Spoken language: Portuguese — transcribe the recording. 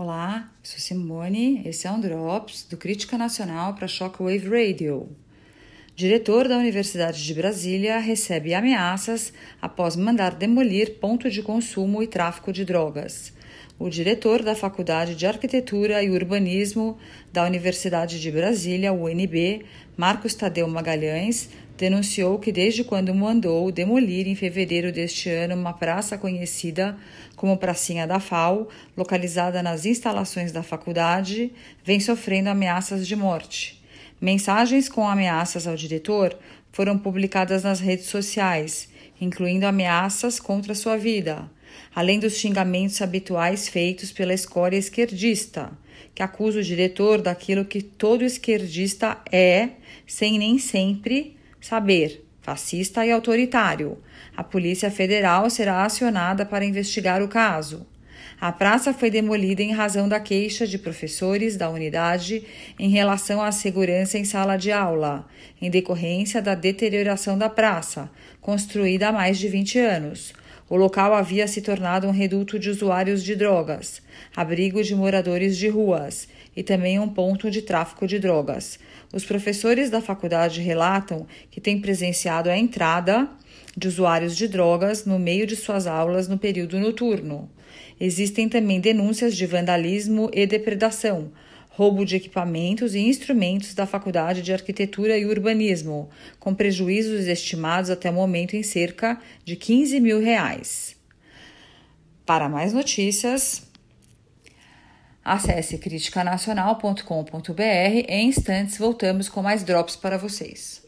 Olá, sou Simone, esse é um Drops do Crítica Nacional para Shockwave Radio. Diretor da Universidade de Brasília recebe ameaças após mandar demolir ponto de consumo e tráfico de drogas. O diretor da Faculdade de Arquitetura e Urbanismo da Universidade de Brasília, UNB, Marcos Tadeu Magalhães, denunciou que desde quando mandou demolir em fevereiro deste ano uma praça conhecida como Pracinha da FAO, localizada nas instalações da faculdade, vem sofrendo ameaças de morte. Mensagens com ameaças ao diretor foram publicadas nas redes sociais, incluindo ameaças contra sua vida, além dos xingamentos habituais feitos pela escória esquerdista, que acusa o diretor daquilo que todo esquerdista é, sem nem sempre Saber: fascista e autoritário. A Polícia Federal será acionada para investigar o caso. A praça foi demolida em razão da queixa de professores da unidade em relação à segurança em sala de aula, em decorrência da deterioração da praça, construída há mais de 20 anos. O local havia se tornado um reduto de usuários de drogas, abrigo de moradores de ruas e também um ponto de tráfico de drogas. Os professores da faculdade relatam que têm presenciado a entrada de usuários de drogas no meio de suas aulas no período noturno. Existem também denúncias de vandalismo e depredação, roubo de equipamentos e instrumentos da Faculdade de Arquitetura e Urbanismo, com prejuízos estimados até o momento em cerca de 15 mil reais. Para mais notícias, acesse criticanacional.com.br. Em instantes, voltamos com mais drops para vocês.